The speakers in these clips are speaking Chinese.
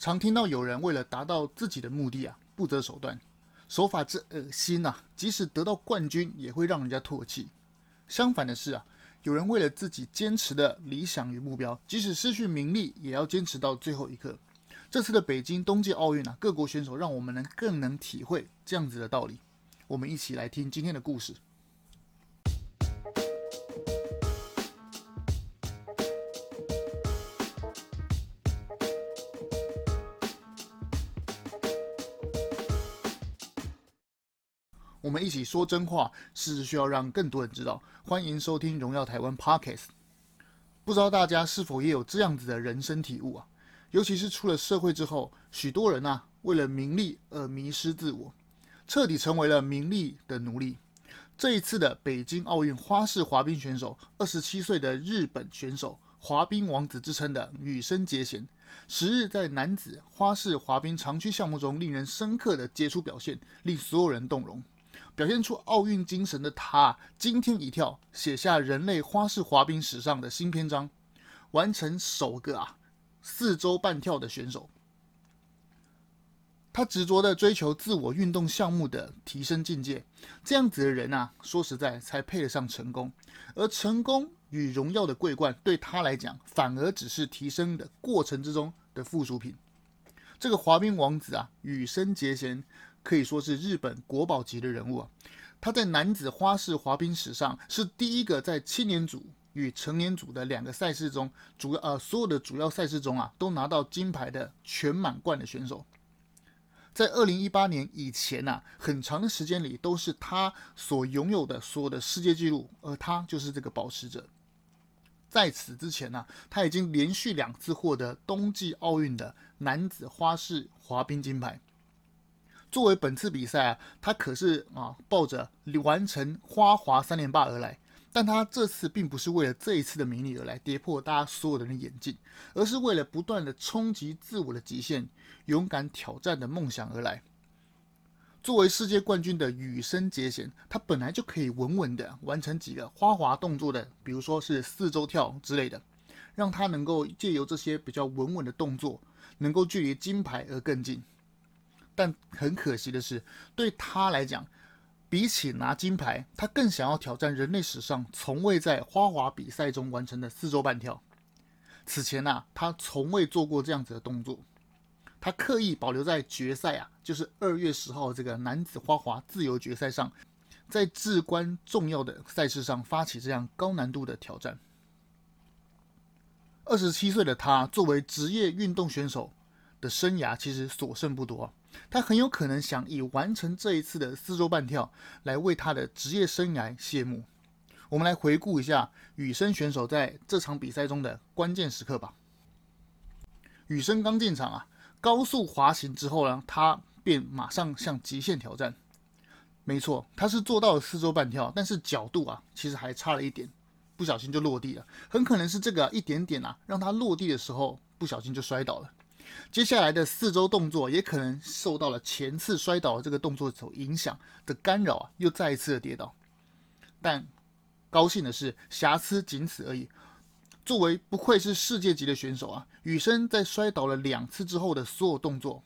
常听到有人为了达到自己的目的啊，不择手段，手法之恶心呐，即使得到冠军也会让人家唾弃。相反的是啊，有人为了自己坚持的理想与目标，即使失去名利，也要坚持到最后一刻。这次的北京冬季奥运啊，各国选手让我们能更能体会这样子的道理。我们一起来听今天的故事。我们一起说真话，是需要让更多人知道。欢迎收听《荣耀台湾》Podcast。不知道大家是否也有这样子的人生体悟啊？尤其是出了社会之后，许多人啊，为了名利而迷失自我，彻底成为了名利的奴隶。这一次的北京奥运花式滑冰选手，二十七岁的日本选手，滑冰王子之称的羽生结弦，十日在男子花式滑冰长区项目中，令人深刻的杰出表现，令所有人动容。表现出奥运精神的他，惊天一跳，写下人类花式滑冰史上的新篇章，完成首个啊四周半跳的选手。他执着的追求自我运动项目的提升境界，这样子的人啊，说实在才配得上成功。而成功与荣耀的桂冠，对他来讲，反而只是提升的过程之中的附属品。这个滑冰王子啊，羽生结弦。可以说是日本国宝级的人物啊！他在男子花式滑冰史上是第一个在青年组与成年组的两个赛事中，主要呃所有的主要赛事中啊，都拿到金牌的全满贯的选手。在二零一八年以前呐、啊，很长的时间里都是他所拥有的所有的世界纪录，而他就是这个保持者。在此之前呢、他已经连续两次获得冬季奥运的男子花式滑冰金牌。作为本次比赛啊，他可是啊抱着完成花滑三连霸而来，但他这次并不是为了这一次的名利而来，跌破大家所有人的眼镜，而是为了不断的冲击自我的极限，勇敢挑战的梦想而来。作为世界冠军的羽生结弦，他本来就可以稳稳的完成几个花滑动作的，比如说是四周跳之类的，让他能够借由这些比较稳稳的动作，能够距离金牌而更近。但很可惜的是，对他来讲，比起拿金牌，他更想要挑战人类史上从未在花滑比赛中完成的四周半跳。此前呐、啊，他从未做过这样子的动作。他刻意保留在决赛啊，就是二月十号这个男子花滑自由决赛上，在至关重要的赛事上发起这样高难度的挑战。二十七岁的他，作为职业运动选手的生涯，其实所剩不多。他很有可能想以完成这一次的四周半跳来为他的职业生涯谢幕。我们来回顾一下羽生选手在这场比赛中的关键时刻吧。羽生刚进场啊，高速滑行之后呢，他便马上向极限挑战。没错，他是做到了四周半跳，但是角度啊，其实还差了一点，不小心就落地了。很可能是这个一点点啊，让他落地的时候不小心就摔倒了。接下来的四周动作也可能受到了前次摔倒这个动作所影响的干扰啊，又再一次的跌倒。但高兴的是，瑕疵仅此而已。作为不愧是世界级的选手啊，羽生在摔倒了两次之后的所有动作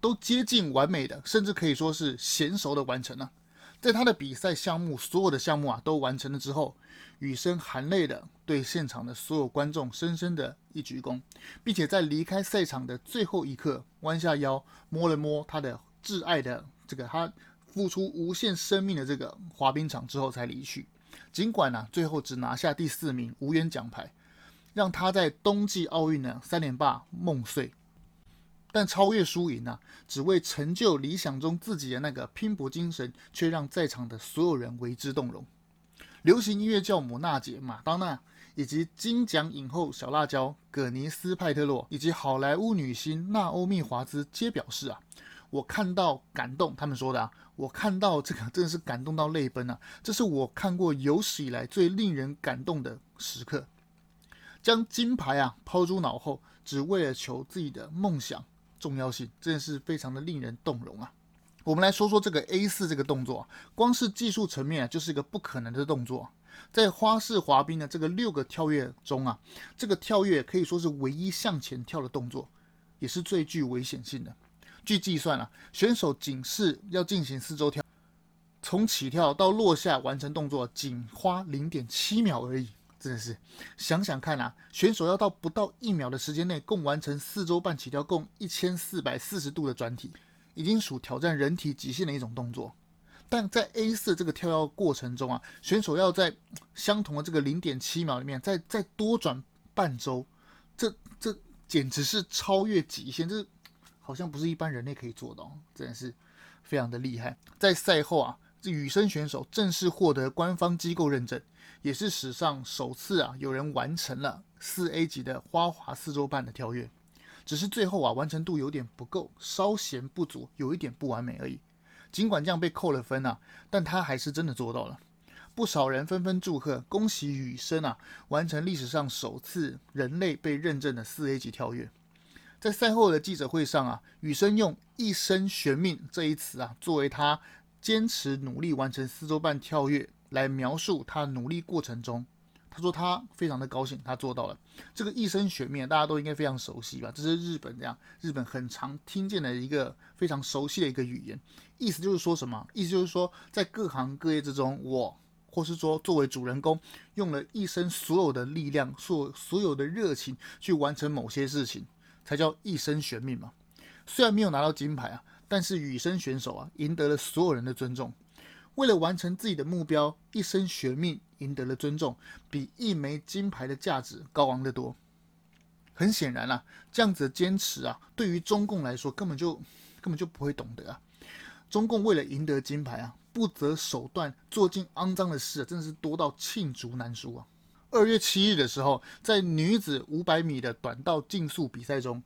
都接近完美的，甚至可以说是娴熟的完成了。在他的比赛项目所有的项目啊都完成了之后，羽生含泪的对现场的所有观众深深的一鞠躬，并且在离开赛场的最后一刻，弯下腰摸了摸他的挚爱的这个他付出无限生命的这个滑冰场之后才离去。尽管呢、最后只拿下第四名，无缘奖牌，让他在冬季奥运的三连霸梦碎。但超越输赢呢、啊，只为成就理想中自己的那个拼搏精神，却让在场的所有人为之动容。流行音乐教母娜姐马当娜，以及金奖影后小辣椒葛尼斯派特洛，以及好莱坞女星娜欧密华兹皆表示啊，我看到感动，他们说的啊，我看到这个真的是感动到泪奔啊，这是我看过有史以来最令人感动的时刻。将金牌啊抛诸脑后，只为了求自己的梦想重要性，真的是非常的令人动容啊。我们来说说这个 A 四这个动作，光是技术层面啊，就是一个不可能的动作。在花式滑冰的这个六个跳跃中啊，这个跳跃可以说是唯一向前跳的动作，也是最具危险性的。据计算啊，选手仅是要进行四周跳，从起跳到落下完成动作，仅花零点七秒而已。真的是想想看啊，选手要到不到一秒的时间内，共完成四周半起跳，共一千四百四十度的转体，已经属挑战人体极限的一种动作。但在 A 四这个跳跃过程中啊，选手要在相同的这个零点七秒里面，再再多转半周，这这简直是超越极限，这好像不是一般人类可以做到，真的是非常的厉害。在赛后啊，羽生选手正式获得官方机构认证。也是史上首次啊，有人完成了四 A 级的花滑四周半的跳跃，只是最后啊，完成度有点不够，稍嫌不足，有一点不完美而已。尽管这样被扣了分啊，但他还是真的做到了。不少人纷纷祝贺，恭喜羽生啊，完成历史上首次人类被认证的四 A 级跳跃。在赛后的记者会上啊，羽生用“一生悬命”这一词啊，作为他坚持努力完成四周半跳跃。来描述他努力过程中，他说他非常的高兴，他做到了这个一生悬命，大家都应该非常熟悉吧？这是日本这样，日本很常听见的一个非常熟悉的一个语言，意思就是说什么？意思就是说，在各行各业之中，我或是说作为主人公，用了一生所有的力量，所所有的热情去完成某些事情，才叫一生悬命嘛。虽然没有拿到金牌啊，但是羽生选手啊，赢得了所有人的尊重。为了完成自己的目标，一生悬命，赢得了尊重，比一枚金牌的价值高昂得多。很显然啊，这样子的坚持啊，对于中共来说根本就根本就不会懂得啊。中共为了赢得金牌啊，不择手段做尽肮脏的事啊，真的是多到罄竹难书啊。二月七日的时候，在女子五百米的短道竞速比赛中，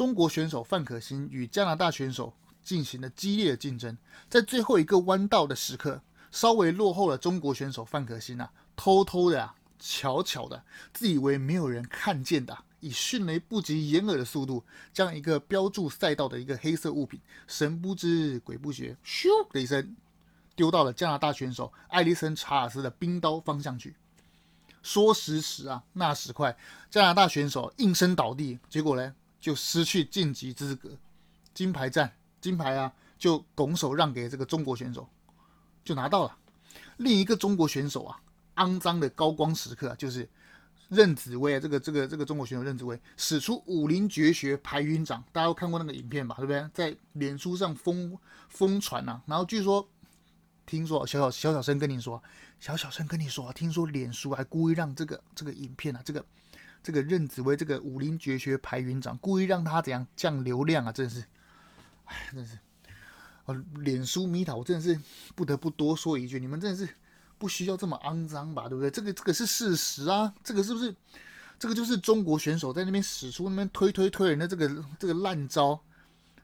中国选手范可新与加拿大选手。进行了激烈的竞争，在最后一个弯道的时刻，稍微落后了中国选手范可新啊，偷偷的啊，悄悄的，自以为没有人看见的，以迅雷不及掩耳的速度，将一个标注赛道的一个黑色物品，神不知鬼不觉，咻的一声，丢到了加拿大选手艾丽森查尔斯的冰刀方向去。说时迟啊，那时快，加拿大选手应声倒地，结果呢，就失去晋级资格，金牌战。金牌啊，就拱手让给这个中国选手，就拿到了。另一个中国选手啊，肮脏的高光时刻啊，就是任子威啊，这个这个这个中国选手任子威使出武林绝学排云掌，大家都看过那个影片吧，对不对？在脸书上疯疯传啊。然后据说，听说小小小小声跟你说，小小声跟你说，听说脸书还故意让这个这个影片啊，这个这个任子威这个武林绝学排云掌，故意让他怎样降流量啊，真的是。哎，真是，哦，脸书迷倒，我真的是不得不多说一句，你们真的是不需要这么肮脏吧，对不对？这个这个是事实啊，这个是不是？这个就是中国选手在那边使出那边推推推人的这个这个烂招，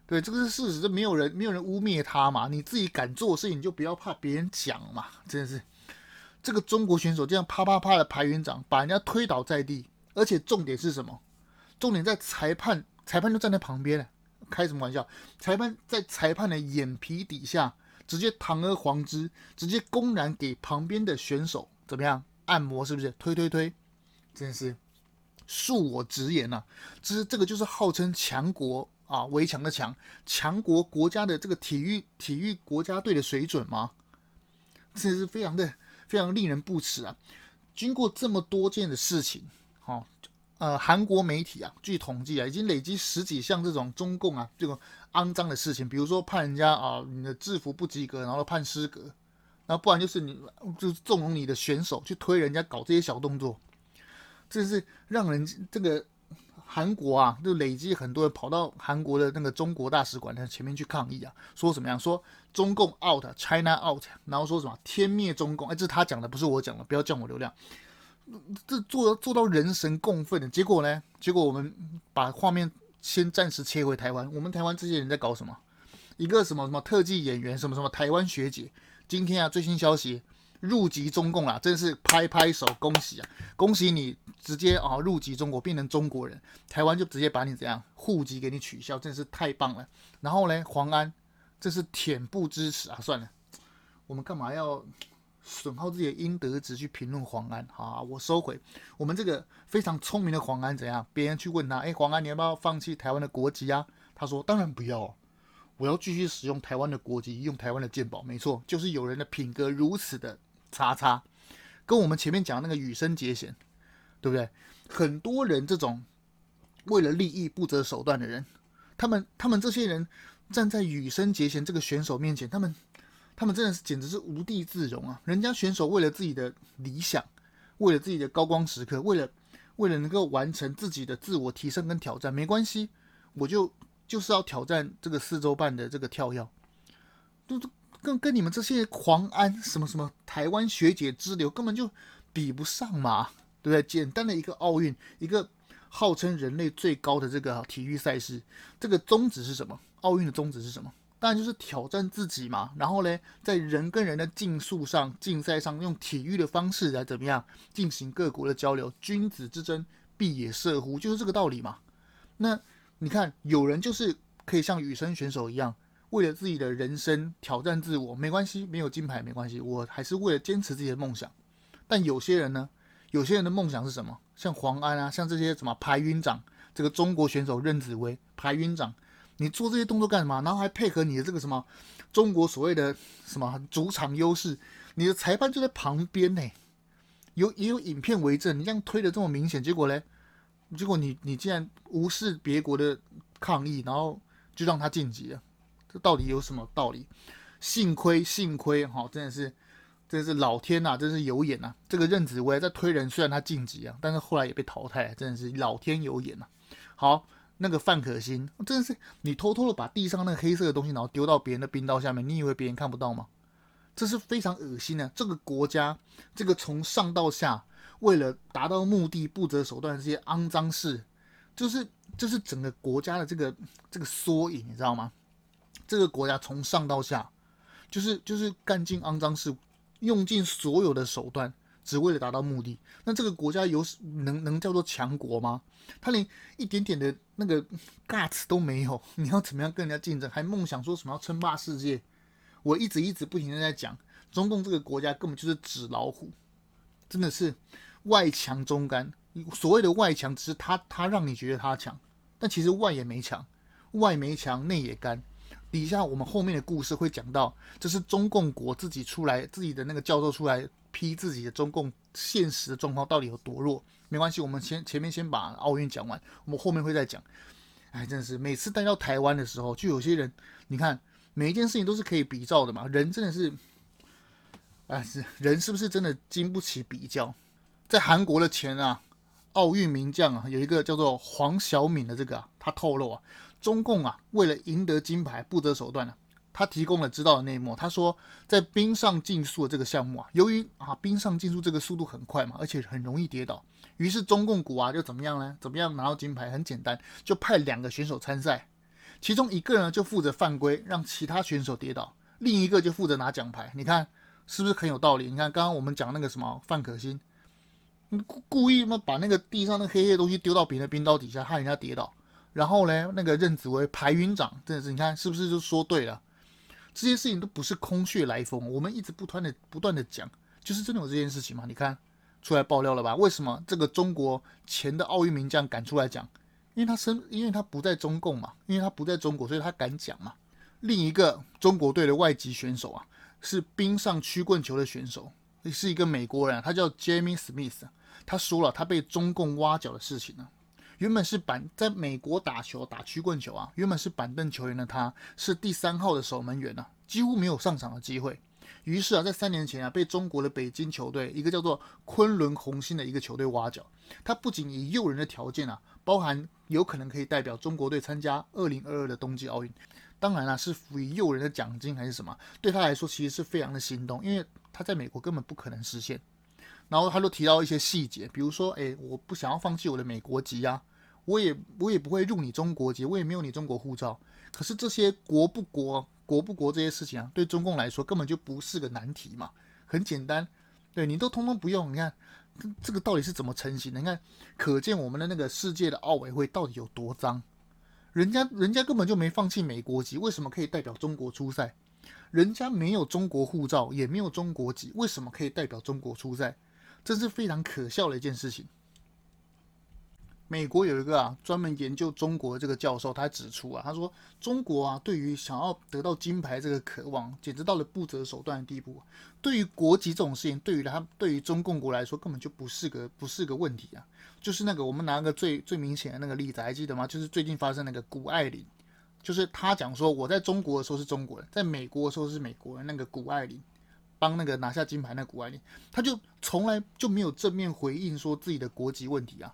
对，这个是事实，这没有人没有人污蔑他嘛，你自己敢做事情，就不要怕别人讲嘛，真的是，这个中国选手这样啪啪啪的排云掌，把人家推倒在地，而且重点是什么？重点在裁判，裁判就站在旁边了。开什么玩笑？裁判在裁判的眼皮底下直接堂而皇之，直接公然给旁边的选手怎么样按摩？是不是？推推推，真是恕我直言呐、啊，这是这个就是号称强国啊，围墙的墙，强国国家的这个体育体育国家队的水准吗？这是非常的非常令人不齿啊！经过这么多件的事情，呃，韩国媒体啊，据统计啊，已经累积十几项这种中共啊这种肮脏的事情，比如说判人家啊你的制服不及格，然后判失格，然后不然就是你就是纵容你的选手去推人家搞这些小动作，这是让人这个韩国啊就累积很多人跑到韩国的那个中国大使馆的前面去抗议啊，说什么样？说中共 out，China out，然后说什么天灭中共？哎，这是他讲的，不是我讲的，不要降我流量。这做做到人神共愤的结果呢？结果我们把画面先暂时切回台湾。我们台湾这些人在搞什么？一个什么什么特技演员，什么什么台湾学姐，今天啊最新消息入籍中共了，真是拍拍手，恭喜啊！恭喜你直接啊入籍中国，变成中国人。台湾就直接把你怎样户籍给你取消，真是太棒了。然后呢，黄安这是恬不知耻啊！算了，我们干嘛要？损耗自己的应得值去评论黄安。好，我收回。我们这个非常聪明的黄安怎样？别人去问他，哎，黄安，你要不要放弃台湾的国籍啊？他说，当然不要，我要继续使用台湾的国籍，用台湾的健保。没错，就是有人的品格如此的差差，跟我们前面讲的那个羽生结弦，对不对？很多人这种为了利益不择手段的人，他们他们这些人站在羽生结弦这个选手面前，他们他们真的是简直是无地自容啊！人家选手为了自己的理想，为了自己的高光时刻，为了为了能够完成自己的自我提升跟挑战，没关系，我就就是要挑战这个四周半的这个跳跃，都都跟跟你们这些狂安什么什么台湾学姐之流根本就比不上嘛！对不对？简单的一个奥运，一个号称人类最高的这个体育赛事，这个宗旨是什么？奥运的宗旨是什么？当然就是挑战自己嘛。然后呢，在人跟人的竞速上、竞赛上，用体育的方式来怎么样进行各国的交流？君子之争，必也射乎？就是这个道理嘛。那你看，有人就是可以像羽生选手一样，为了自己的人生挑战自我，没关系，没有金牌没关系，我还是为了坚持自己的梦想。但有些人呢？有些人的梦想是什么？像黄安啊，像这些什么排云掌，这个中国选手任子威排云掌，你做这些动作干什么？然后还配合你的这个什么中国所谓的什么主场优势，你的裁判就在旁边呢，有也有影片为证。你这样推的这么明显，结果呢？结果你你竟然无视别国的抗议，然后就让他晋级了，这到底有什么道理？幸亏幸亏哈，真的是。真是老天呐、真是有眼呐、这个任子威在推人，虽然他晋级啊，但是后来也被淘汰，真的是老天有眼呐、好，那个范可新，真的是你偷偷的把地上那个黑色的东西，然后丢到别人的冰刀下面，你以为别人看不到吗？这是非常恶心的。这个国家，这个从上到下为了达到目的不择手段这些肮脏事，就是就是整个国家的这个这个缩影，你知道吗？这个国家从上到下，就是就是干尽肮脏事。用尽所有的手段，只为了达到目的。那这个国家有能能叫做强国吗？他连一点点的那个 guts 都没有。你要怎么样跟人家竞争？还梦想说什么要称霸世界？我一直一直不停的在讲，中共这个国家根本就是纸老虎，真的是外强中干。所谓的外强，只是他他让你觉得他强，但其实外也没强，外没强，内也干。底下我们后面的故事会讲到，这是中共国自己出来，自己的那个教授出来批自己的中共现实的状况到底有多弱。没关系，我们先前面先把奥运讲完，我们后面会再讲。哎，真的是每次带到台湾的时候，就有些人，你看每一件事情都是可以比照的嘛。人真的是，哎，是人是不是真的经不起比较？在韩国的前啊，奥运名将啊，有一个叫做黄晓敏的这个啊，他透露啊。中共啊，为了赢得金牌不择手段啊，他提供了知道的内幕。他说，在冰上竞速的这个项目啊，由于啊冰上竞速这个速度很快嘛，而且很容易跌倒，于是中共国啊就怎么样呢？怎么样拿到金牌？很简单，就派两个选手参赛，其中一个呢就负责犯规，让其他选手跌倒，另一个就负责拿奖牌。你看是不是很有道理？你看刚刚我们讲那个什么范可新，故故意嘛把那个地上那黑黑的东西丢到别人的冰刀底下，害人家跌倒。然后呢，那个任子威排云掌，真的是你看是不是就说对了？这些事情都不是空穴来风，我们一直不断的不断的讲，就是真的有这件事情嘛？你看出来爆料了吧？为什么这个中国前的奥运名将敢出来讲？因为他身，因为他不在中共嘛，因为他不在中国，所以他敢讲嘛。另一个中国队的外籍选手啊，是冰上曲棍球的选手，是一个美国人，他叫 Jamie Smith，他说了他被中共挖角的事情呢。原本是板在美国打球打曲棍球啊，原本是板凳球员的他，是第三号的守门员啊，几乎没有上场的机会。于是啊，在三年前啊，被中国的北京球队一个叫做昆仑红星的一个球队挖角。他不仅以诱人的条件啊，包含有可能可以代表中国队参加二零二二的冬季奥运，当然啦，是赋予诱人的奖金还是什么，对他来说其实是非常的心动，因为他在美国根本不可能实现。然后他就提到一些细节，比如说，哎，我不想要放弃我的美国籍啊，我也我也不会入你中国籍，我也没有你中国护照。可是这些国不国、国不国这些事情啊，对中共来说根本就不是个难题嘛，很简单。对你都通通不用，你看这个到底是怎么成型的？你看，可见我们的那个世界的奥委会到底有多脏。人家人家根本就没放弃美国籍，为什么可以代表中国出赛？人家没有中国护照，也没有中国籍，为什么可以代表中国出赛？这是非常可笑的一件事情。美国有一个啊专门研究中国的这个教授，他指出啊，他说中国啊对于想要得到金牌这个渴望，简直到了不择手段的地步。对于国籍这种事情，对于他对于中共国来说根本就不是个不是个问题啊。就是那个我们拿个最最明显的那个例子，还记得吗？就是最近发生那个谷爱凌，就是他讲说我在中国的时候是中国人，在美国的时候是美国人。那个谷爱凌帮那个拿下金牌那个谷爱凌，他就从来就没有正面回应说自己的国籍问题啊。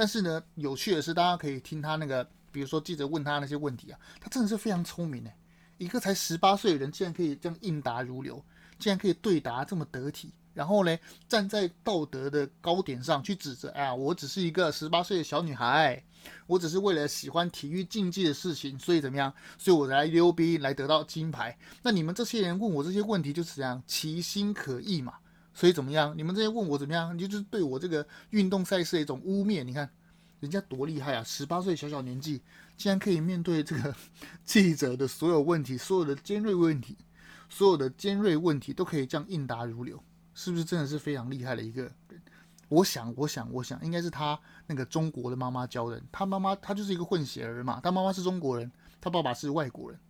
但是呢，有趣的是，大家可以听他那个，比如说记者问他那些问题啊，他真的是非常聪明诶，一个才十八岁的人，竟然可以这样应答如流，竟然可以对答这么得体，然后呢，站在道德的高点上去指责，哎呀，我只是一个十八岁的小女孩，我只是为了喜欢体育竞技的事情，所以怎么样，所以我来溜冰来得到金牌。那你们这些人问我这些问题，就是这样，其心可诛嘛。所以怎么样？你们这些问我怎么样？你就是对我这个运动赛事的一种污蔑。你看人家多厉害啊！十八岁小小年纪，竟然可以面对这个 记者的所有问题，所有的尖锐问题，所有的尖锐问题都可以这样应答如流，是不是真的是非常厉害的一个人？我想，我想，我想，应该是他那个中国的妈妈教的。他妈妈他就是一个混血儿嘛，他妈妈是中国人，他爸爸是外国人，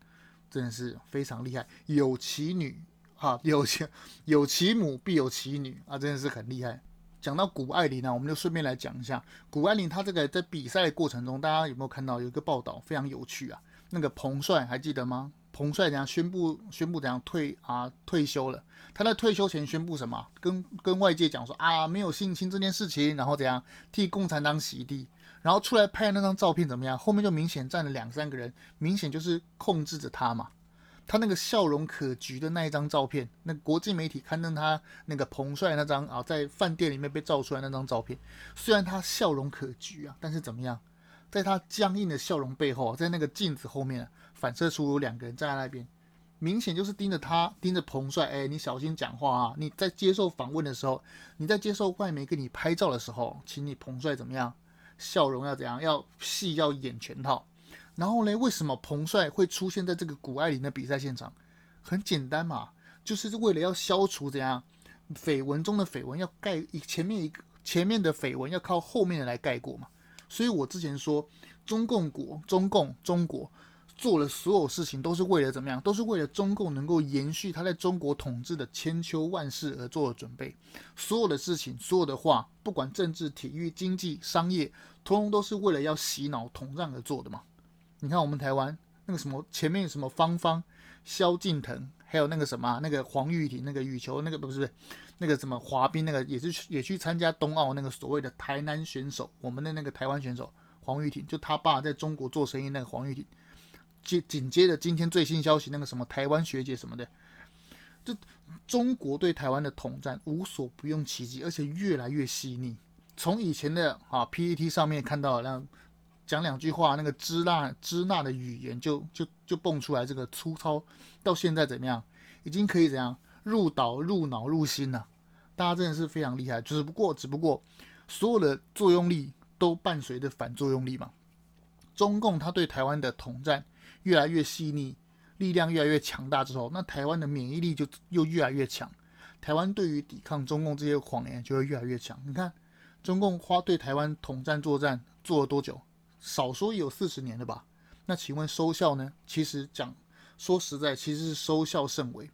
真的是非常厉害，有其女。哈，有其有其母必有其女啊，真的是很厉害。讲到谷爱凌呢，我们就顺便来讲一下谷爱凌。她这个在比赛的过程中，大家有没有看到有一个报道非常有趣啊？那个彭帅还记得吗？彭帅怎样宣布宣布怎样退啊退休了？他在退休前宣布什么？跟跟外界讲说啊没有性侵这件事情，然后怎样替共产党洗地，然后出来拍那张照片怎么样？后面就明显站了两三个人，明显就是控制着他嘛。他那个笑容可掬的那一张照片，那国际媒体刊登他那个彭帅那张啊，在饭店里面被照出来那张照片，虽然他笑容可掬啊，但是怎么样，在他僵硬的笑容背后，在那个镜子后面反射出两个人站在那边，明显就是盯着他，盯着彭帅。哎，你小心讲话啊！你在接受访问的时候，你在接受外媒给你拍照的时候，请你彭帅怎么样，笑容要怎样，要戏要演全套。然后呢，为什么彭帅会出现在这个谷爱凌的比赛现场？很简单嘛，就是为了要消除怎样绯闻中的绯闻，要盖前面一个前面的绯闻要靠后面的来盖过嘛。所以我之前说，中共国、中共、中国做了所有事情都是为了怎么样？都是为了中共能够延续他在中国统治的千秋万世而做的准备。所有的事情，所有的话，不管政治、体育、经济、商业，通通都是为了要洗脑、统战而做的嘛。你看我们台湾那个什么前面什么芳芳、萧敬腾，还有那个什么那个黄玉婷，那个羽球那个不是不是那个什么滑冰那个也是也去参加冬奥那个所谓的台南选手，我们的那个台湾选手黄玉婷，就他爸在中国做生意那个黄玉婷，接紧接着今天最新消息那个什么台湾学姐什么的，就中国对台湾的统战无所不用其极，而且越来越细腻。从以前的啊 PTT 上面看到那。讲两句话，那个支那支那的语言就就就蹦出来，这个粗糙到现在怎么样？已经可以怎样入岛、入脑、入心了？大家真的是非常厉害。只不过，只不过所有的作用力都伴随着反作用力嘛。中共他对台湾的统战越来越细腻，力量越来越强大之后，那台湾的免疫力就又越来越强。台湾对于抵抗中共这些谎言就会越来越强。你看，中共花对台湾统战作战做了多久？少说也有四十年了吧？那请问收效呢？其实讲说实在，其实是收效甚微。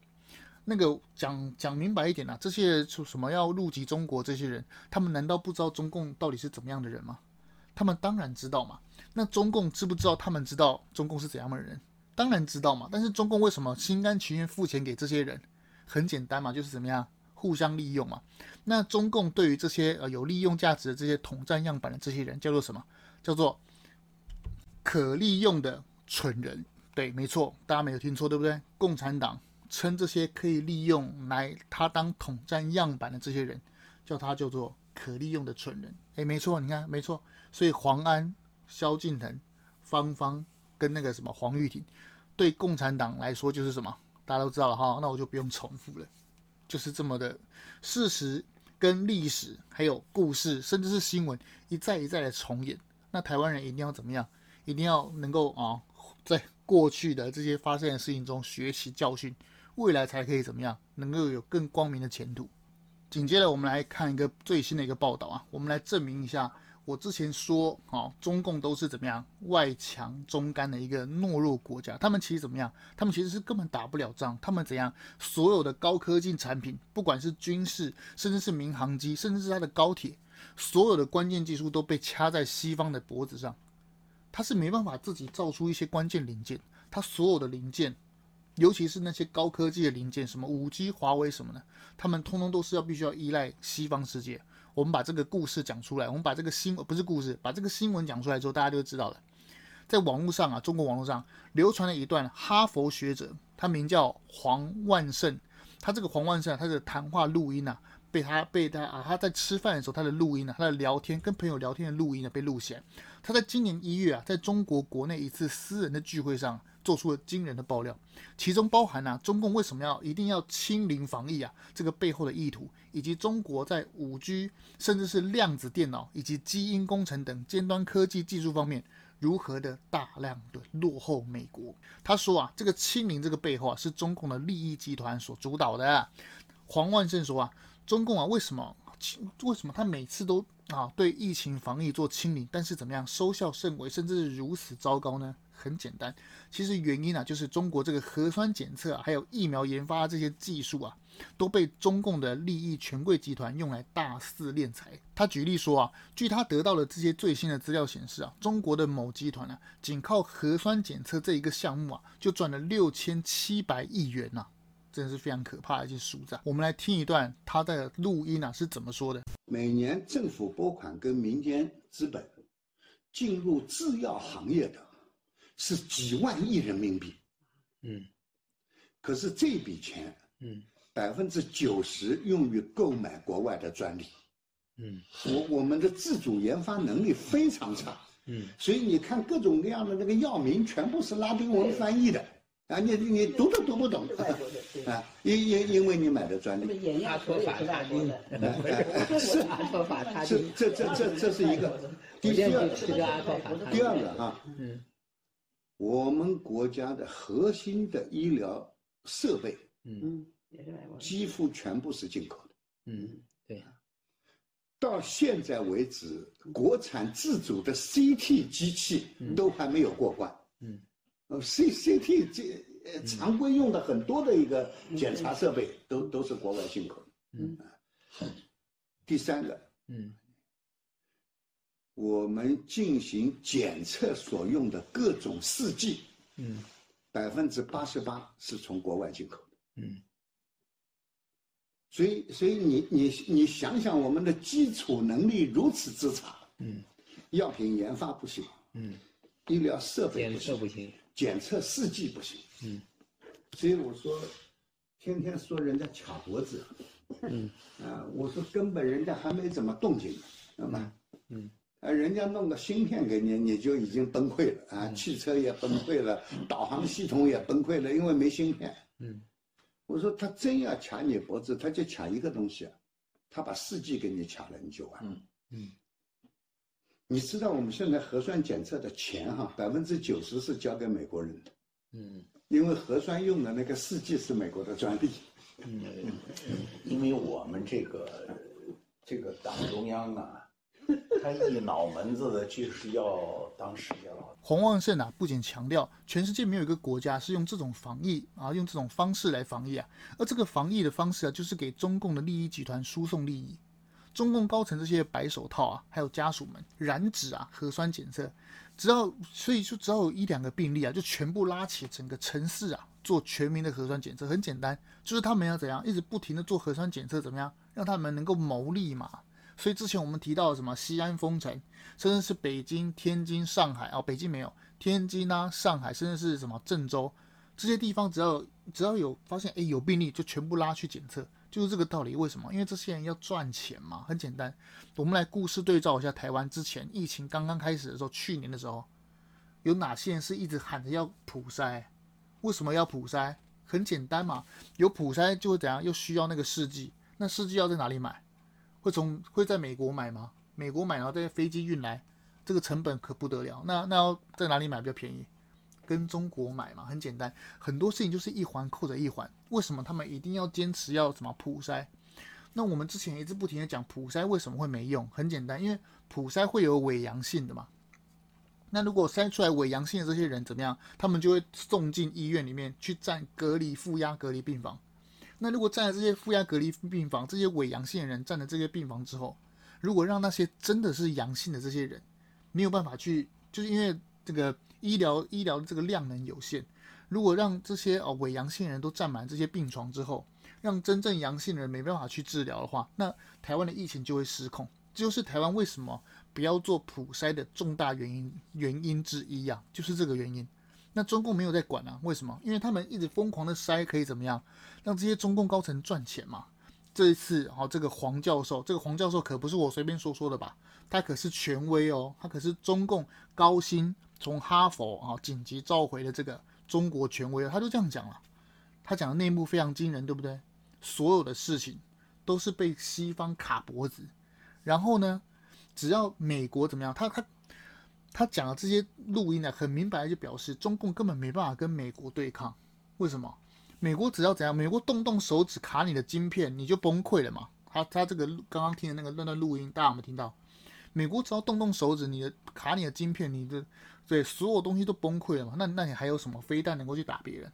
那个讲讲明白一点啊，这些什么要入籍中国这些人，他们难道不知道中共到底是怎么样的人吗？他们当然知道嘛。那中共知不知道他们知道中共是怎样的人？当然知道嘛。但是中共为什么心甘情愿付钱给这些人？很简单嘛，就是怎么样互相利用嘛。那中共对于这些呃有利用价值的这些统战样板的这些人叫做什么？叫做可利用的蠢人，对，没错，大家没有听错，对不对？共产党称这些可以利用来他当统战样板的这些人，叫他叫做可利用的蠢人。诶，没错，你看，没错。所以黄安、萧敬腾、芳芳跟那个什么黄玉婷，对共产党来说就是什么？大家都知道了哈，那我就不用重复了，就是这么的事实跟历史，还有故事，甚至是新闻，一再一再的重演。那台湾人一定要怎么样？一定要能够啊，在过去的这些发生的事情中学习教训，未来才可以怎么样，能够有更光明的前途。紧接着，我们来看一个最新的一个报道啊，我们来证明一下我之前说啊，中共都是怎么样外强中干的一个懦弱国家。他们其实怎么样？他们其实是根本打不了仗。他们怎样？所有的高科技产品，不管是军事，甚至是民航机，甚至是它的高铁，所有的关键技术都被掐在西方的脖子上。他是没办法自己造出一些关键零件，他所有的零件。尤其是那些高科技的零件，什么五 G、华为什么的，他们通通都是要必须要依赖西方世界。我们把这个故事讲出来，我们把这个新不是故事，把这个新闻讲出来之后，大家就知道了。在网络上啊，中国网络上流传了一段哈佛学者，他名叫黄万胜，他这个黄万胜啊，他的谈话录音啊，被他被他啊，他在吃饭的时候，他的录音啊，他的聊天跟朋友聊天的录音呢，被录起来。他在今年一月啊，在中国国内一次私人的聚会上。做出了惊人的爆料，其中包含啊，中共为什么要一定要清零防疫啊？这个背后的意图，以及中国在五 G 甚至是量子电脑以及基因工程等尖端科技技术方面如何的大量的落后美国。他说啊，这个清零这个背后啊，是中共的利益集团所主导的。黄万胜说啊，中共啊，为什么为什么他每次都啊对疫情防疫做清零，但是怎么样收效甚微，甚至是如此糟糕呢？很简单，其实原因啊，就是中国这个核酸检测，还有疫苗研发这些技术啊，都被中共的利益权贵集团用来大肆敛财。他举例说啊，据他得到的这些最新的资料显示啊，中国的某集团啊，仅靠核酸检测这一个项目啊，就赚了六千七百亿元呐，真的是非常可怕的一些数字。我们来听一段他的录音啊，是怎么说的？每年政府拨款跟民间资本进入制药行业的。是几万亿人民币，嗯，可是这笔钱，嗯，百分之九十用于购买国外的专利，嗯，我我们的自主研发能力非常差，嗯，所以你看各种各样的那个药名全部是拉丁文翻译的，啊，你你读都读不懂，啊，因因因为你买的专利，阿托法他汀，是阿托法他汀，这这这这是一个，第二个，第二个啊，嗯。我们国家的核心的医疗设备，嗯，几乎全部是进口的，嗯，对。到现在为止，国产自主的 CT 机器都还没有过关，嗯，呃，C CT 这呃常规用的很多的一个检查设备都都是国外进口的，嗯，第三个，嗯。我们进行检测所用的各种试剂，嗯，百分之八十八是从国外进口的，嗯，所以，所以你你你想想，我们的基础能力如此之差，嗯，药品研发不行，嗯，医疗设备不行，检测试剂不行，嗯，所以我说，天天说人家卡脖子，嗯，啊，我说根本人家还没怎么动静呢，那么，嗯。啊，人家弄个芯片给你，你就已经崩溃了啊！汽车也崩溃了，导航系统也崩溃了，因为没芯片。嗯，我说他真要卡你脖子，他就卡一个东西啊，他把试剂给你卡了，你就完了。嗯嗯，你知道我们现在核酸检测的钱哈，百分之九十是交给美国人的。嗯，因为核酸用的那个试剂是美国的专利。嗯，因为我们这个这个党中央啊。他一脑门子的就是要当世界老大。黄旺盛啊，不仅强调全世界没有一个国家是用这种防疫啊，用这种方式来防疫啊，而这个防疫的方式啊，就是给中共的利益集团输送利益。中共高层这些白手套啊，还有家属们染指啊，核酸检测，只要所以说只要有一两个病例啊，就全部拉起整个城市啊，做全民的核酸检测。很简单，就是他们要怎样，一直不停的做核酸检测，怎么样让他们能够牟利嘛。所以之前我们提到什么西安封城，甚至是北京、天津、上海啊，北京没有，天津啊、上海，甚至是什么郑州这些地方，只要只要有发现哎有病例，就全部拉去检测，就是这个道理。为什么？因为这些人要赚钱嘛，很简单。我们来故事对照一下台湾之前疫情刚刚开始的时候，去年的时候，有哪些人是一直喊着要普筛？为什么要普筛？很简单嘛，有普筛就会怎样？又需要那个试剂，那试剂要在哪里买？会从会在美国买吗？美国买，然后再飞机运来，这个成本可不得了。那那要在哪里买比较便宜？跟中国买嘛，很简单，很多事情就是一环扣着一环。为什么他们一定要坚持要什么普筛？那我们之前一直不停的讲普筛为什么会没用？很简单，因为普筛会有伪阳性的嘛。那如果筛出来伪阳性的这些人怎么样？他们就会送进医院里面去占隔离负压隔离病房。那如果占了这些负压隔离病房，这些伪阳性的人占了这些病房之后，如果让那些真的是阳性的这些人没有办法去，就是因为这个医疗医疗的这个量能有限，如果让这些哦伪阳性人都占满这些病床之后，让真正阳性的人没办法去治疗的话，那台湾的疫情就会失控。这就是台湾为什么不要做普筛的重大原因原因之一啊，就是这个原因。那中共没有在管啊？为什么？因为他们一直疯狂的筛，可以怎么样？让这些中共高层赚钱嘛。这一次，哦，这个黄教授，这个黄教授可不是我随便说说的吧？他可是权威哦，他可是中共高薪从哈佛啊紧急召回的这个中国权威，他就这样讲了。他讲的内幕非常惊人，对不对？所有的事情都是被西方卡脖子，然后呢，只要美国怎么样，他他。他讲的这些录音呢，很明白就表示中共根本没办法跟美国对抗。为什么？美国只要怎样，美国动动手指卡你的晶片，你就崩溃了嘛。他他这个刚刚听的那个那段录音，大家有没有听到？美国只要动动手指，你的卡你的晶片，你的对所有东西都崩溃了嘛。那那你还有什么飞弹能够去打别人？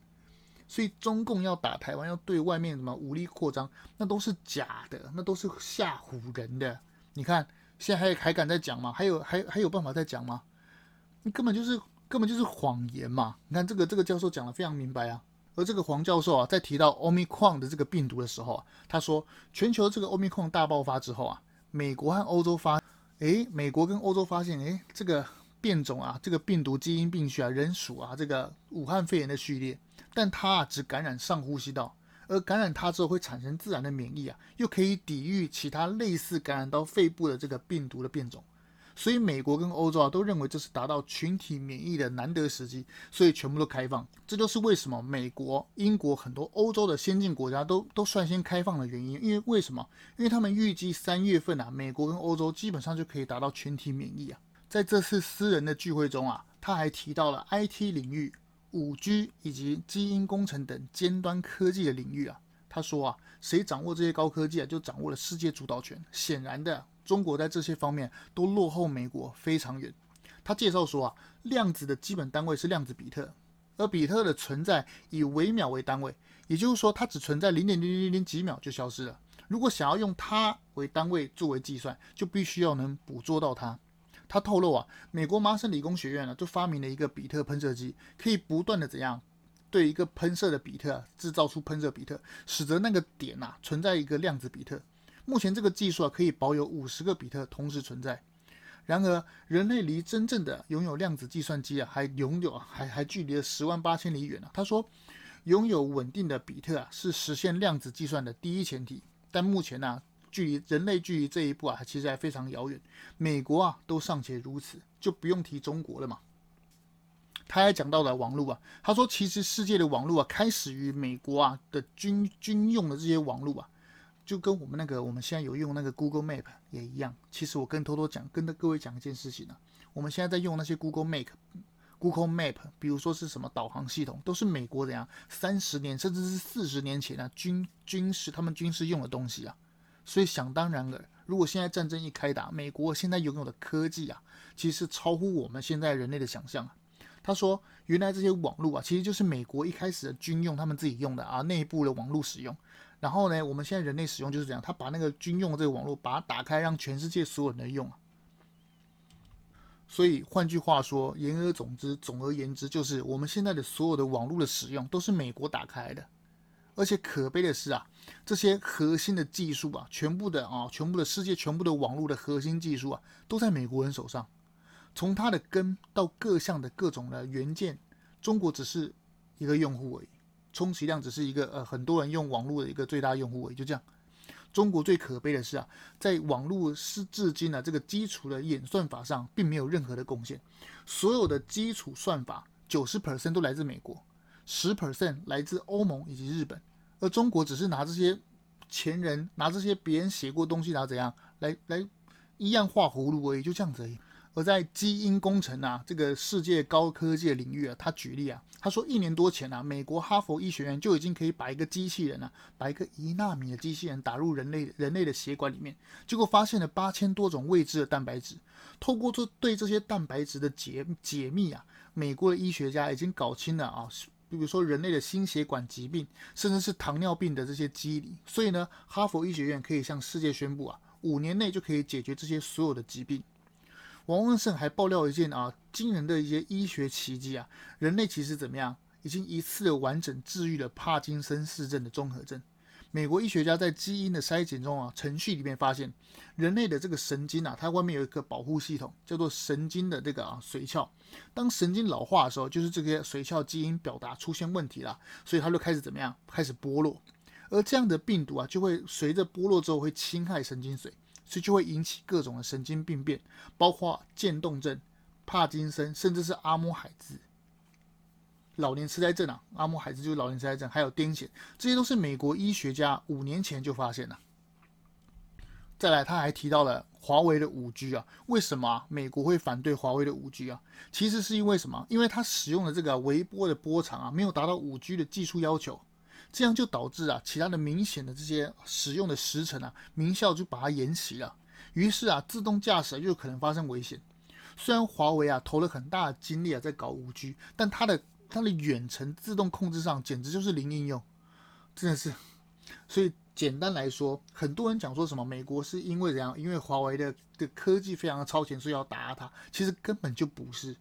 所以中共要打台湾，要对外面什么武力扩张，那都是假的，那都是吓唬人的。你看现在还还敢再讲吗？还有还还有办法再讲吗？你根本就是根本就是谎言嘛！你看这个这个教授讲的非常明白啊。而这个黄教授啊，在提到 Omicron 的这个病毒的时候啊，他说全球这个 Omicron 大爆发之后啊，美国和欧洲发，诶，美国跟欧洲发现，诶，这个变种啊，这个病毒基因病学啊，人属啊这个武汉肺炎的序列，但它啊只感染上呼吸道，而感染它之后会产生自然的免疫啊，又可以抵御其他类似感染到肺部的这个病毒的变种。所以美国跟欧洲啊都认为这是达到群体免疫的难得时机，所以全部都开放。这就是为什么美国、英国很多欧洲的先进国家都都率先开放的原因。因为为什么？因为他们预计三月份啊，美国跟欧洲基本上就可以达到群体免疫啊。在这次私人的聚会中啊，他还提到了 IT 领域、5G 以及基因工程等尖端科技的领域啊。他说啊，谁掌握这些高科技啊，就掌握了世界主导权。显然的。中国在这些方面都落后美国非常远。他介绍说啊，量子的基本单位是量子比特，而比特的存在以微秒为单位，也就是说它只存在零点零零零零几秒就消失了。如果想要用它为单位作为计算，就必须要能捕捉到它。他透露啊，美国麻省理工学院呢就发明了一个比特喷射机，可以不断的怎样对一个喷射的比特制造出喷射比特，使得那个点呐、啊、存在一个量子比特。目前这个技术啊，可以保有五十个比特同时存在。然而，人类离真正的拥有量子计算机啊，还拥有还还距离了十万八千里远呢。他说，拥有稳定的比特啊，是实现量子计算的第一前提。但目前呢、距离人类距离这一步啊，其实还非常遥远。美国啊，都尚且如此，就不用提中国了嘛。他还讲到了网络啊，他说，其实世界的网络啊，开始于美国啊的军军用的这些网络啊。就跟我们那个我们现在有用那个 Google Map 也一样。其实我跟偷偷讲，跟各位讲一件事情呢、啊。我们现在在用那些 Google Map、Google Map，比如说是什么导航系统，都是美国怎样三十年甚至是四十年前啊军军事他们军事用的东西啊。所以想当然了，如果现在战争一开打，美国现在拥有的科技啊，其实是超乎我们现在人类的想象啊。他说，原来这些网络啊，其实就是美国一开始的军用，他们自己用的啊，内部的网络使用。然后呢，我们现在人类使用就是这样，他把那个军用的这个网络把它打开，让全世界所有人来用。所以换句话说，言而总之，总而言之，就是我们现在的所有的网络的使用都是美国打开的。而且可悲的是啊，这些核心的技术啊，全部的啊，全部的世界全部的网络的核心技术啊，都在美国人手上。从它的根到各项的各种的元件，中国只是一个用户而已。充其量只是一个呃，很多人用网络的一个最大用户，也就这样。中国最可悲的是啊，在网络是至今呢这个基础的演算法上，并没有任何的贡献。所有的基础算法九十 percent 都来自美国，十 percent 来自欧盟以及日本，而中国只是拿这些前人拿这些别人写过东西，拿怎样来来一样画葫芦而已，就这样子而已。而在基因工程啊这个世界高科技领域啊，他举例啊，他说一年多前啊，美国哈佛医学院就已经可以把一个机器人啊，把一个一纳米的机器人打入人类人类的血管里面，结果发现了八千多种未知的蛋白质。透过这对这些蛋白质的解解密啊，美国的医学家已经搞清了啊，比如说人类的心血管疾病，甚至是糖尿病的这些机理。所以呢，哈佛医学院可以向世界宣布啊，五年内就可以解决这些所有的疾病。王文胜还爆料一件啊惊人的一些医学奇迹啊，人类其实怎么样，已经一次的完整治愈了帕金森氏症的综合症。美国医学家在基因的筛检中啊，程序里面发现，人类的这个神经啊，它外面有一个保护系统，叫做神经的这个啊髓鞘。当神经老化的时候，就是这些髓鞘基因表达出现问题了，所以它就开始怎么样，开始剥落。而这样的病毒啊，就会随着剥落之后会侵害神经髓。所以就会引起各种的神经病变，包括渐冻症、帕金森，甚至是阿莫海兹、老年痴呆症啊。阿莫海兹就是老年痴呆症，还有癫痫，这些都是美国医学家五年前就发现了。再来，他还提到了华为的五 G 啊，为什么啊？美国会反对华为的五 G 啊？其实是因为什么？因为它使用的这个微波的波长啊，没有达到五 G 的技术要求。这样就导致啊，其他的明显的这些使用的时程啊，名校就把它延期了。于是啊，自动驾驶就可能发生危险。虽然华为啊投了很大的精力啊在搞五 G，但它的它的远程自动控制上简直就是零应用，真的是。所以简单来说，很多人讲说什么美国是因为怎样，因为华为的的科技非常的超前，所以要打压它，其实根本就不是。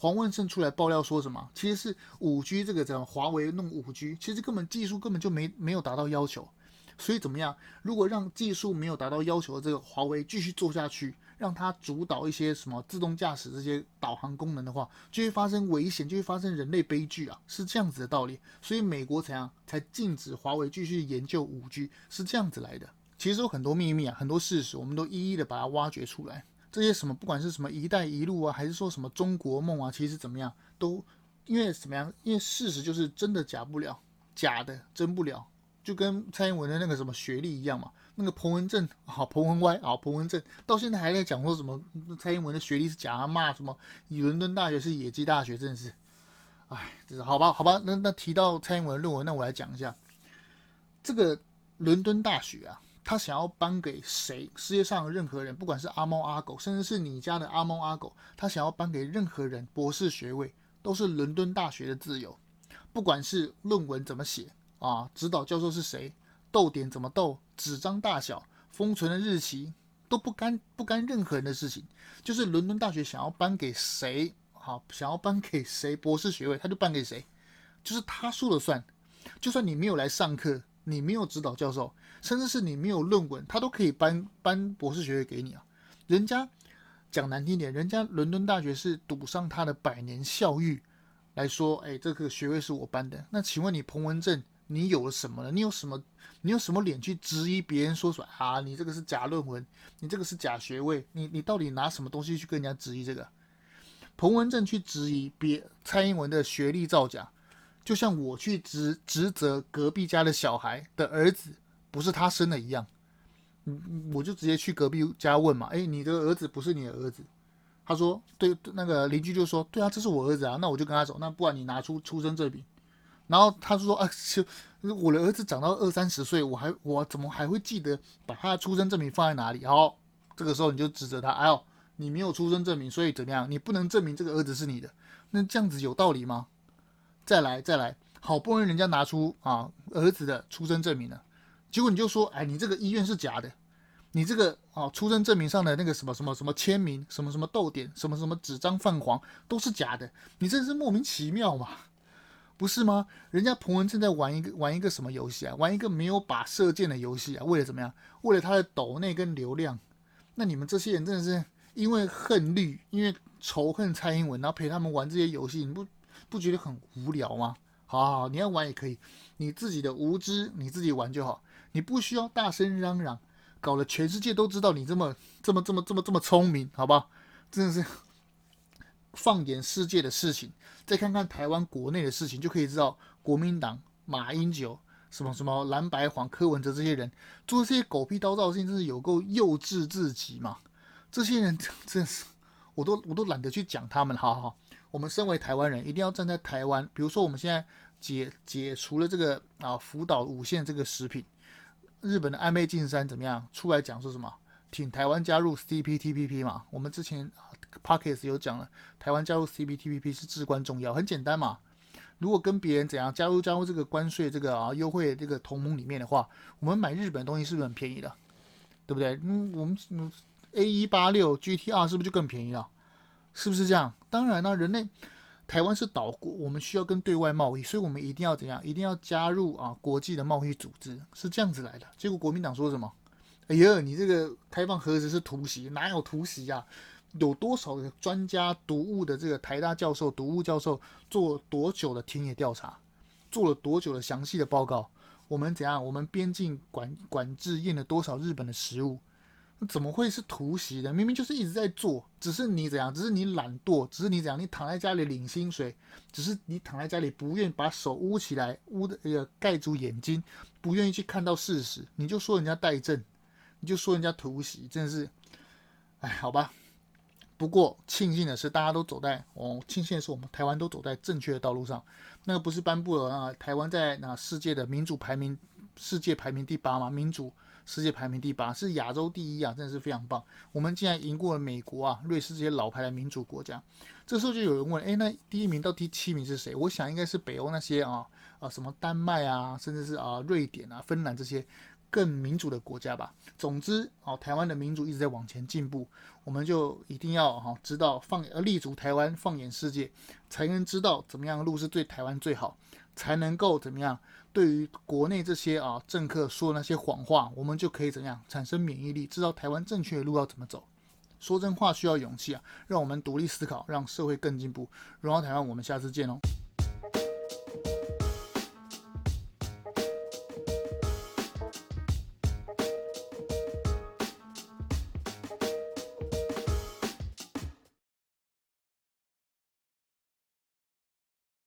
黄文胜出来爆料说什么？其实是五 G 这个怎么华为弄五 G，其实根本技术根本就没没有达到要求，所以怎么样？如果让技术没有达到要求的这个华为继续做下去，让它主导一些什么自动驾驶这些导航功能的话，就会发生危险，就会发生人类悲剧啊！是这样子的道理。所以美国怎样才禁止华为继续研究五 G？是这样子来的。其实有很多秘密啊，很多事实，我们都一一的把它挖掘出来。这些什么，不管是什么“一带一路”啊，还是说什么“中国梦”啊，其实怎么样，都因为怎么样？因为事实就是真的假不了，假的真不了，就跟蔡英文的那个什么学历一样嘛。那个彭文正，好彭文歪，好彭文正，到现在还在讲说什么蔡英文的学历是假，骂什么伦敦大学是野鸡大学，真的是，哎，这是好吧，好吧。那那提到蔡英文的论文，那我来讲一下这个伦敦大学啊。他想要颁给谁？世界上任何人，不管是阿猫阿狗，甚至是你家的阿猫阿狗，他想要颁给任何人博士学位，都是伦敦大学的自由。不管是论文怎么写啊，指导教授是谁，逗点怎么逗，纸张大小，封存的日期，都不干不干任何人的事情。就是伦敦大学想要颁给谁，好、啊，想要颁给谁博士学位，他就颁给谁，就是他说了算。就算你没有来上课。你没有指导教授，甚至是你没有论文，他都可以颁颁博士学位给你啊！人家讲难听点，人家伦敦大学是赌上他的百年校誉来说，哎，这个学位是我颁的。那请问你彭文正，你有了什么呢？你有什么？你有什么脸去质疑别人说说啊？你这个是假论文，你这个是假学位，你你到底拿什么东西去跟人家质疑这个？彭文正去质疑别蔡英文的学历造假。就像我去指指责隔壁家的小孩的儿子不是他生的一样，嗯，我就直接去隔壁家问嘛，哎，你的儿子不是你的儿子？他说对，那个邻居就说对啊，这是我儿子啊，那我就跟他走，那不然你拿出出生证明。然后他说啊，就我的儿子长到二三十岁，我还我怎么还会记得把他的出生证明放在哪里？好，这个时候你就指责他，哎呦，你没有出生证明，所以怎么样？你不能证明这个儿子是你的，那这样子有道理吗？再来再来，好不容易人家拿出啊儿子的出生证明了，结果你就说，哎，你这个医院是假的，你这个啊出生证明上的那个什么什么什么签名，什么什么逗点，什么什么纸张泛黄都是假的，你真是莫名其妙嘛，不是吗？人家彭文正在玩一个玩一个什么游戏啊？玩一个没有把射箭的游戏啊？为了怎么样？为了他的抖内跟流量？那你们这些人真的是因为恨绿，因为仇恨蔡英文，然后陪他们玩这些游戏，你不？不觉得很无聊吗？好好，你要玩也可以，你自己的无知你自己玩就好，你不需要大声嚷嚷，搞得全世界都知道你这么这么这么这么这么聪明，好吧？真的是放眼世界的事情，再看看台湾国内的事情，就可以知道国民党马英九什么什么蓝白黄柯文哲这些人做这些狗屁倒灶的事情，真是有够幼稚至极嘛！这些人真是。我都我都懒得去讲他们。好好，我们身为台湾人，一定要站在台湾。比如说，我们现在解解除了这个啊福岛五县这个食品，日本的安倍晋三怎么样出来讲说什么？挺台湾加入 CPTPP 嘛？我们之前 Podcast 有讲了，台湾加入 CPTPP 是至关重要。很简单嘛，如果跟别人怎样加入加入这个关税这个啊优惠这个同盟里面的话，我们买日本东西是不是很便宜的？对不对？嗯，我们嗯 A 一八六 GTR 是不是就更便宜了？是不是这样？当然了，人类台湾是岛国，我们需要跟对外贸易，所以我们一定要怎样？一定要加入啊国际的贸易组织，是这样子来的。结果国民党说什么？哎呀，你这个开放核子是突袭，哪有突袭呀？有多少个专家读物的这个台大教授、读物教授做多久的田野调查，做了多久的详细的报告？我们怎样？我们边境管管制验了多少日本的食物？怎么会是突袭的？明明就是一直在做，只是你怎样？只是你懒惰，只是你怎样？你躺在家里领薪水，只是你躺在家里不愿把手捂起来，捂的那个盖住眼睛，不愿意去看到事实，你就说人家怠政。你就说人家突袭，真的是，哎，好吧。不过庆幸的是，大家都走在哦，庆幸的是我们台湾都走在正确的道路上。那个不是颁布了啊，台湾在那世界的民主排名，世界排名第八吗？民主世界排名第八，是亚洲第一啊，真的是非常棒。我们竟然赢过了美国啊、瑞士这些老牌的民主国家。这时候就有人问，哎，那第一名到第七名是谁？我想应该是北欧那些啊啊，什么丹麦啊，甚至是啊瑞典啊、芬兰这些。更民主的国家吧。总之，哦，台湾的民主一直在往前进步，我们就一定要哈知道放呃立足台湾，放眼世界，才能知道怎么样路是对台湾最好，才能够怎么样对于国内这些啊政客说的那些谎话，我们就可以怎样产生免疫力，知道台湾正确的路要怎么走。说真话需要勇气啊，让我们独立思考，让社会更进步。荣耀台湾，我们下次见哦。